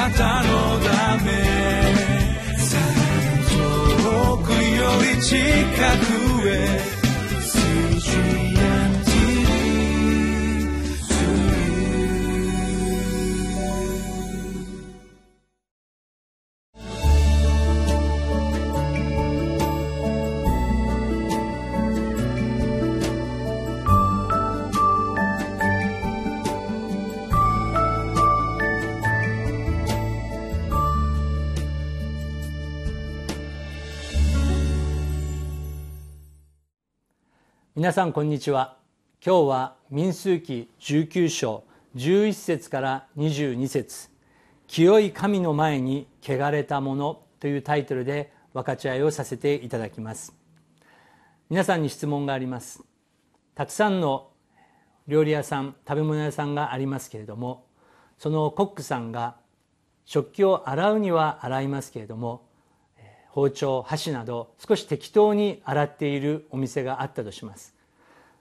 なたのため。遠くより近くへ。皆さんこんにちは。今日は民数記19章11節から22節。清い神の前に汚れたものというタイトルで分かち合いをさせていただきます。皆さんに質問があります。たくさんの料理屋さん食べ物屋さんがありますけれどもそのコックさんが食器を洗うには洗いますけれども包丁箸など少し適当に洗っているお店があったとします。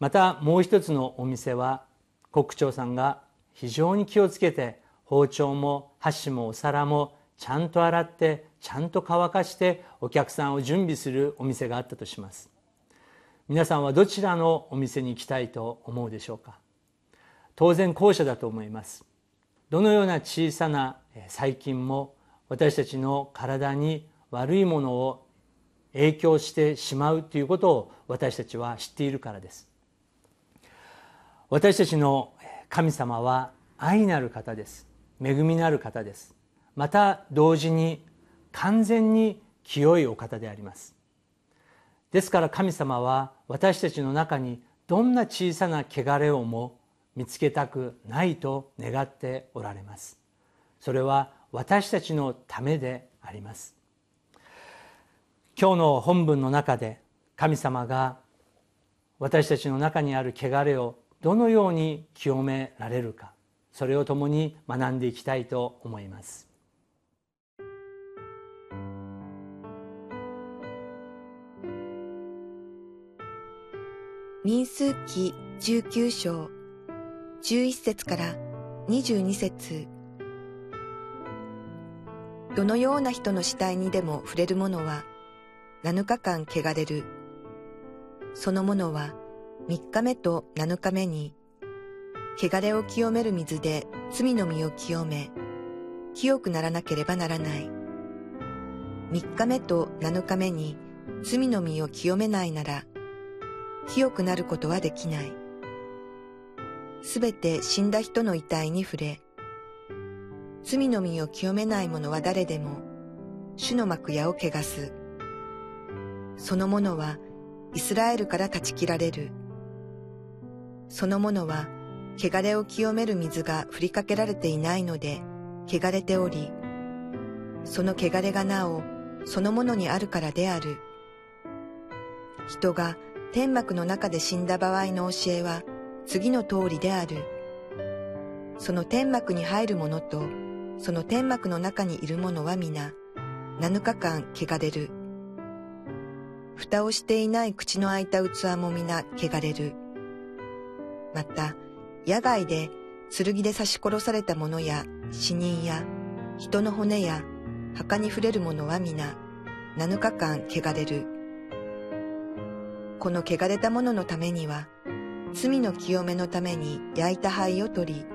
またもう一つのお店は国長さんが非常に気をつけて包丁も箸もお皿もちゃんと洗ってちゃんと乾かしてお客さんを準備するお店があったとします。皆さんはどちらのお店に行きたいと思うでしょうか？当然後者だと思います。どのような小さな細菌も私たちの体に悪いものを影響してしまうということを私たちは知っているからです。私たちの神様は愛なる方です。恵みのある方です。また同時に完全に清いお方であります。ですから神様は私たちの中にどんな小さな汚れをも見つけたくないと願っておられます。それは私たちのためであります。今日の本文の中で神様が私たちの中にある汚れをどのように清められるかそれを共に学んでいきたいと思います民数記19章11節から22節どのような人の死体にでも触れる者は7日間汚れる。その者は3日目と7日目に、汚れを清める水で罪の身を清め、清くならなければならない。3日目と7日目に罪の身を清めないなら、清くなることはできない。すべて死んだ人の遺体に触れ、罪の身を清めない者は誰でも、主の幕屋を汚す。その者はイスラエルから断ち切られる。その者は汚れを清める水が振りかけられていないので汚れており、その汚れがなおその者にあるからである。人が天幕の中で死んだ場合の教えは次の通りである。その天幕に入る者とその天幕の中にいる者は皆7日間汚れる。蓋をしていない口の開いた器も皆汚れる。また、野外で剣で刺し殺された者や死人や人の骨や墓に触れる者は皆7日間汚れる。この汚れた者のためには、罪の清めのために焼いた灰を取り、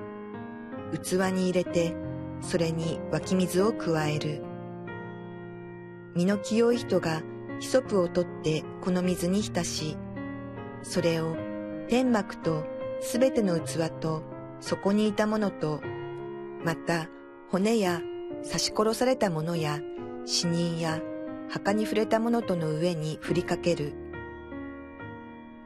器に入れて、それに湧き水を加える。身の清い人がヒソプを取ってこの水に浸し、それを天幕とすべての器とそこにいたものと、また骨や刺し殺されたものや死人や墓に触れたものとの上に振りかける。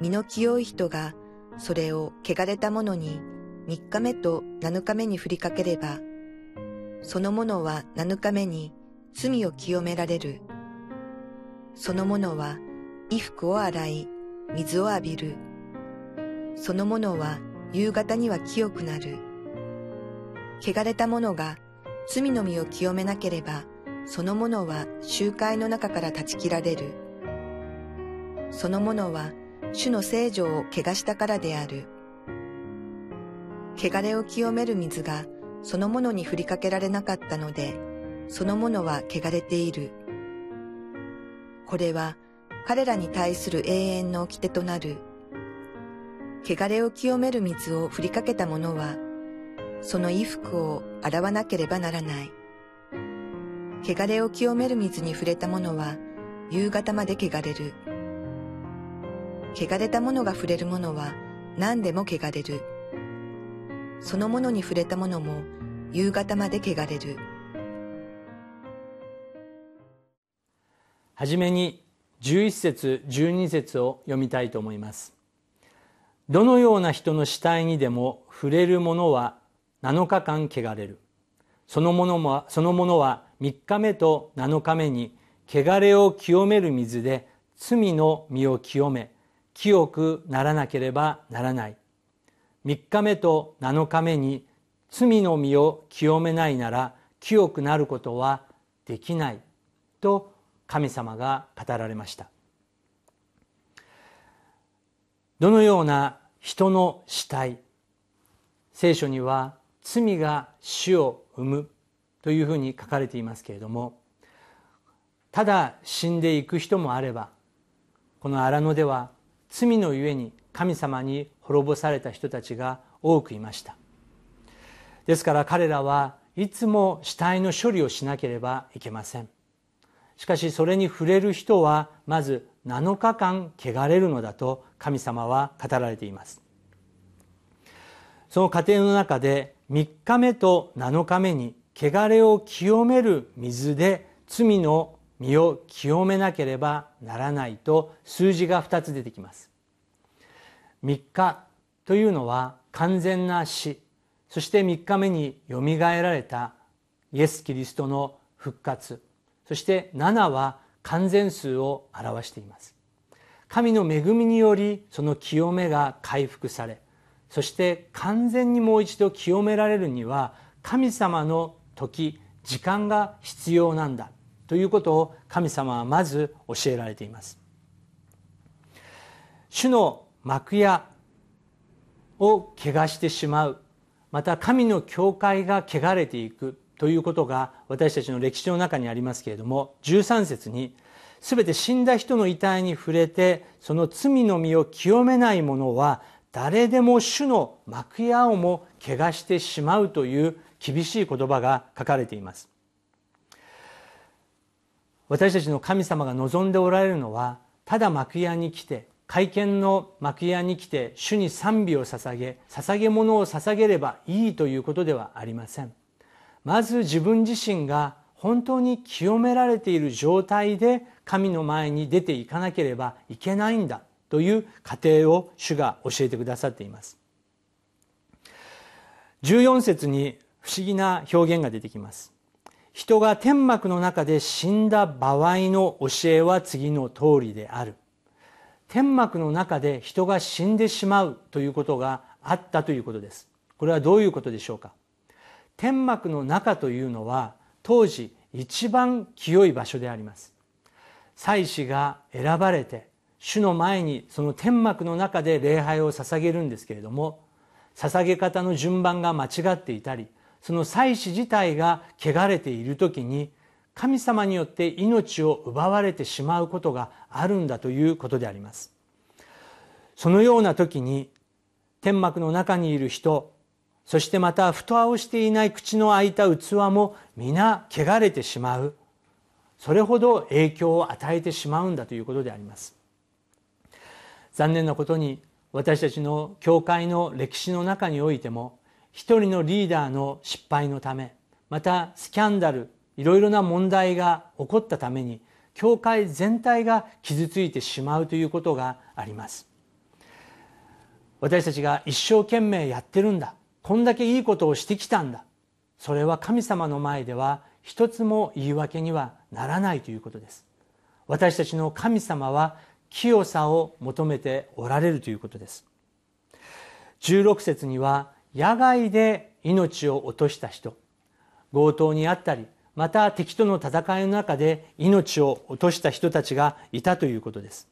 身の清い人がそれを汚れたものに3日目と7日目に振りかければ、そのものは7日目に罪を清められる。その者は衣服を洗い、水を浴びる。その者は夕方には清くなる。汚れた者が罪の身を清めなければ、その者は集会の中から断ち切られる。その者は主の聖女を汚したからである。汚れを清める水がそのものに振りかけられなかったので、そのものは汚れている。これは彼らに対する永遠の掟となる。汚れを清める水を振りかけた者は、その衣服を洗わなければならない。汚れを清める水に触れた者は、夕方まで汚れる。汚れた者が触れる者は、何でも汚れる。そのものに触れた者も、夕方まで汚れる。はじめに11節12節を読みたいと思いますどのような人の死体にでも触れるものは7日間汚れる。そのものはそのものは3日目と7日目に汚れを清める水で罪の身を清め清くならなければならない。3日目と7日目に罪の身を清めないなら清くなることはできないと神様が語られました。どのような人の死体聖書には罪が死を生むというふうに書かれていますけれどもただ死んでいく人もあればこの荒野では罪のゆえに神様に滅ぼされた人たちが多くいました。ですから彼らはいつも死体の処理をしなければいけません。しかしそれに触れる人はまず7日間汚れるのだと神様は語られています。その過程の中で3日目と7日目に汚れを清める水で罪の身を清めなければならないと数字が2つ出てきます。3日というのは完全な死そして3日目によみがえられたイエス・キリストの復活そして7は完全数を表しています。神の恵みによりその清めが回復されそして完全にもう一度清められるには神様の時時間が必要なんだということを神様はまず教えられています。主の幕屋を汚してしまうまた神の教会が汚れていくということが私たちの歴史の中にありますけれども13節に全て死んだ人の遺体に触れてその罪の身を清めない者は誰でも主の幕屋をも汚してしまうという厳しい言葉が書かれています。私たちの神様が望んでおられるのはただ幕屋に来て会見の幕屋に来て主に賛美を捧げ捧げ物を捧げればいいということではありません。まず自分自身が本当に清められている状態で神の前に出ていかなければいけないんだという過程を主が教えてくださっています。14節に不思議な表現が出てきます。人が天幕の中で死んだ場合の教えは次の通りである。天幕の中で人が死んでしまうということがあったということです。これはどういうことでしょうか。天幕の中というのは当時一番清い場所であります。祭司が選ばれて主の前にその天幕の中で礼拝を捧げるんですけれども捧げ方の順番が間違っていたりその祭司自体が汚れている時に神様によって命を奪われてしまうことがあるんだということであります。そのような時に天幕の中にいる人そしてまた蓋をしていない口の開いた器も皆汚れてしまう。それほど影響を与えてしまうんだということであります。残念なことに私たちの教会の歴史の中においても一人のリーダーの失敗のためまたスキャンダルいろいろな問題が起こったために教会全体が傷ついてしまうということがあります。私たちが一生懸命やってるんだ。こんだけいいことをしてきたんだ。それは神様の前では一つも言い訳にはならないということです。私たちの神様は清さを求めておられるということです。16節には野外で命を落とした人。強盗にあったりまた敵との戦いの中で命を落とした人たちがいたということです。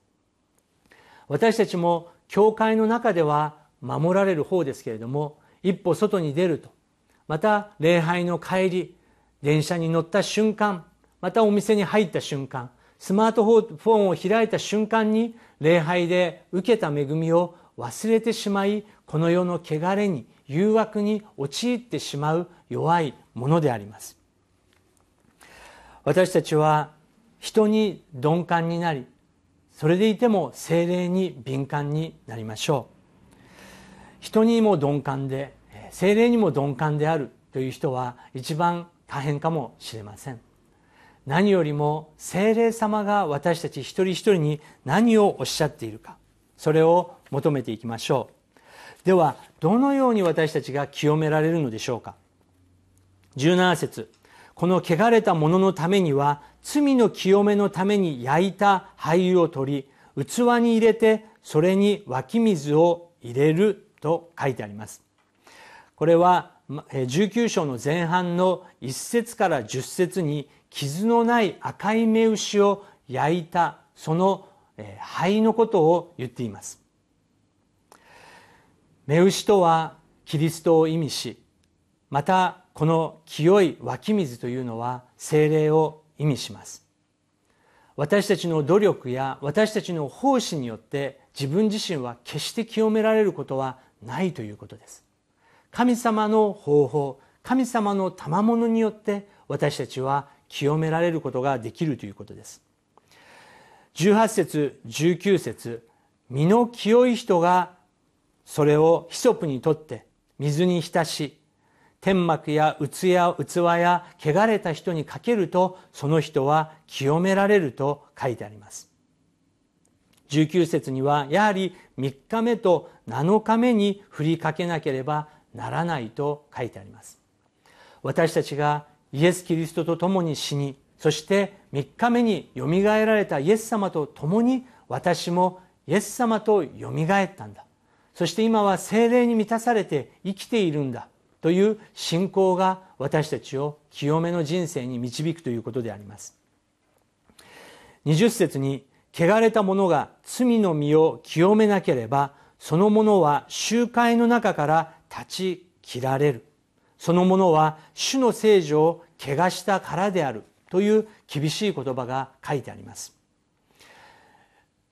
私たちも教会の中では守られる方ですけれども一歩外に出ると。また礼拝の帰り電車に乗った瞬間またお店に入った瞬間スマートフォンを開いた瞬間に礼拝で受けた恵みを忘れてしまいこの世の汚れに誘惑に陥ってしまう弱いものであります。私たちは人に鈍感になりそれでいても精霊に敏感になりましょう。人にも鈍感で精霊にも鈍感であるという人は一番大変かもしれません。何よりも精霊様が私たち一人一人に何をおっしゃっているかそれを求めていきましょう。ではどのように私たちが清められるのでしょうか。17節。この汚れたもののためには罪の清めのために焼いた灰を取り器に入れてそれに湧き水を入れると書いてあります。これは19章の前半の1節から10節に傷のない赤い目牛を焼いたその灰のことを言っています。目牛とはキリストを意味しまたこの清い湧き水というのは精霊を意味します。私たちの努力や私たちの奉仕によって自分自身は決して清められることはないということです。神様の方法神様の賜物によって私たちは清められることができるということです。18節19節身の清い人がそれをヒソプにとって水に浸し天幕や器や器や汚れた人にかけるとその人は清められると書いてあります。19節にはやはり3日目と7日目に振りかけなければならないと書いてあります。私たちがイエス・キリストと共に死にそして3日目によみがえられたイエス様と共に私もイエス様とよみがえったんだ。そして今は精霊に満たされて生きているんだという信仰が私たちを清めの人生に導くということであります。20節に汚れた者が罪の身を清めなければその者は集会の中から立ち切られる。その者は主の聖女を汚したからである。という厳しい言葉が書いてあります。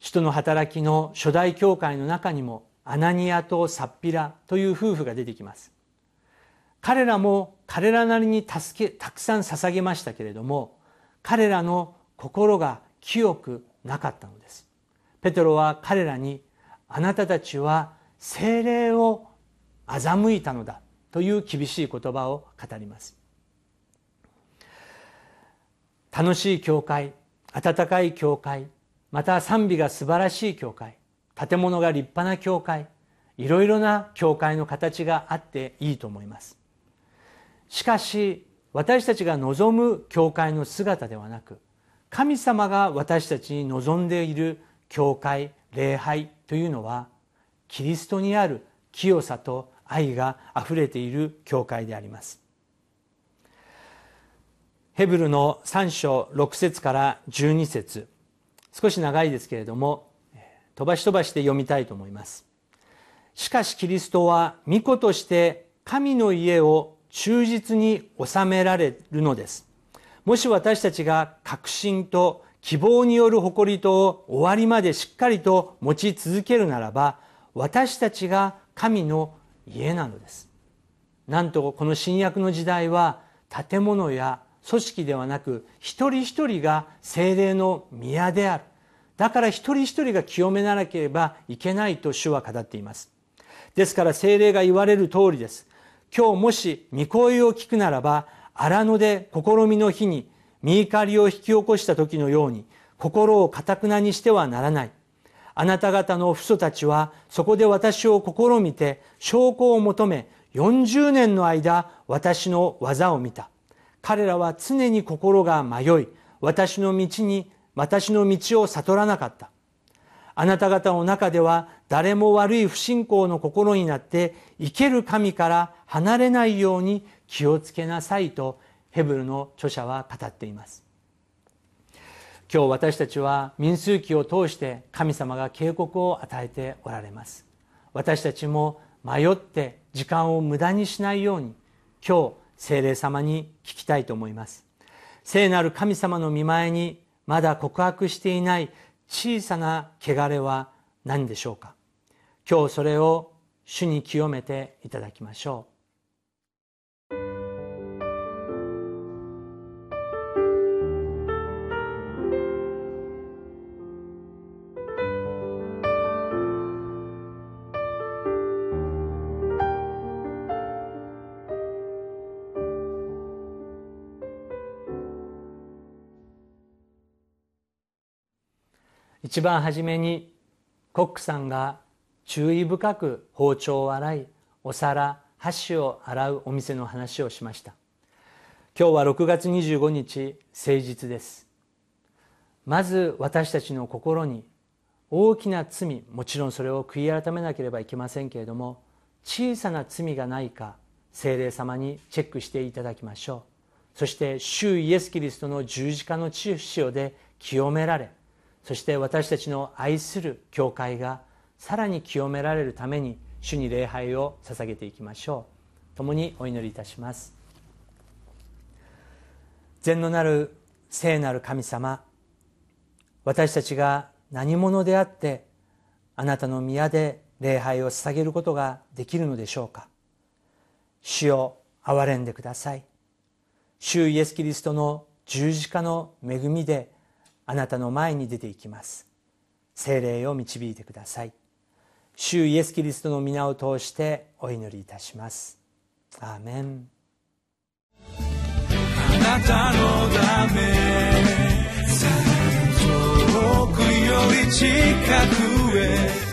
使徒の働きの初代教会の中にもアナニアとサッピラという夫婦が出てきます。彼らも彼らなりに助けたくさん捧げましたけれども彼らの心が清くなかったのです。ペテロは彼らにあなたたちは精霊を欺いたのだという厳しい言葉を語ります。楽しい教会温かい教会また賛美が素晴らしい教会建物が立派な教会いろいろな教会の形があっていいと思います。しかし私たちが望む教会の姿ではなく神様が私たちに望んでいる教会礼拝というのはキリストにある清さと愛があふれている教会であります。ヘブルの3章6節から12節。少し長いですけれども飛ばし飛ばして読みたいと思います。しかしキリストは御子として神の家を忠実に収められるのです。もし私たちが確信と希望による誇りと終わりまでしっかりと持ち続けるならば私たちが神の家なのです。なんとこの新約の時代は建物や組織ではなく一人一人が精霊の宮である。だから一人一人が清めなければいけないと主は語っています。ですから精霊が言われる通りです。今日もし御声を聞くならば荒野で試みの日に見怒りを引き起こした時のように心をかたくなにしてはならない。あなた方の父祖たちはそこで私を試みて証拠を求め40年の間私の技を見た。彼らは常に心が迷い私の道に私の道を悟らなかった。あなた方の中では誰も悪い不信仰の心になって生ける神から離れないように気をつけなさいとヘブルの著者は語っています。今日私たちは民数記を通して神様が警告を与えておられます。私たちも迷って時間を無駄にしないように今日聖霊様に聞きたいと思います。聖なる神様の見前にまだ告白していない小さな汚れは何でしょうか。今日それを主に清めていただきましょう。一番初めにコックさんが注意深く包丁を洗いお皿箸を洗うお店の話をしました。今日は6月25日誠実です。まず私たちの心に大きな罪もちろんそれを悔い改めなければいけませんけれども小さな罪がないか精霊様にチェックしていただきましょう。そして主イエス・キリストの十字架の血潮で清められそして私たちの愛する教会がさらに清められるために主に礼拝を捧げていきましょう。共にお祈りいたします。善のなる聖なる神様私たちが何者であってあなたの宮で礼拝を捧げることができるのでしょうか。主を憐れんでください。主イエス・キリストの十字架の恵みであなたの前に出ていきます。精霊を導いてください。主イエス・キリストの皆を通してお祈りいたします。アーメン。あなたのため遠くより近くへ。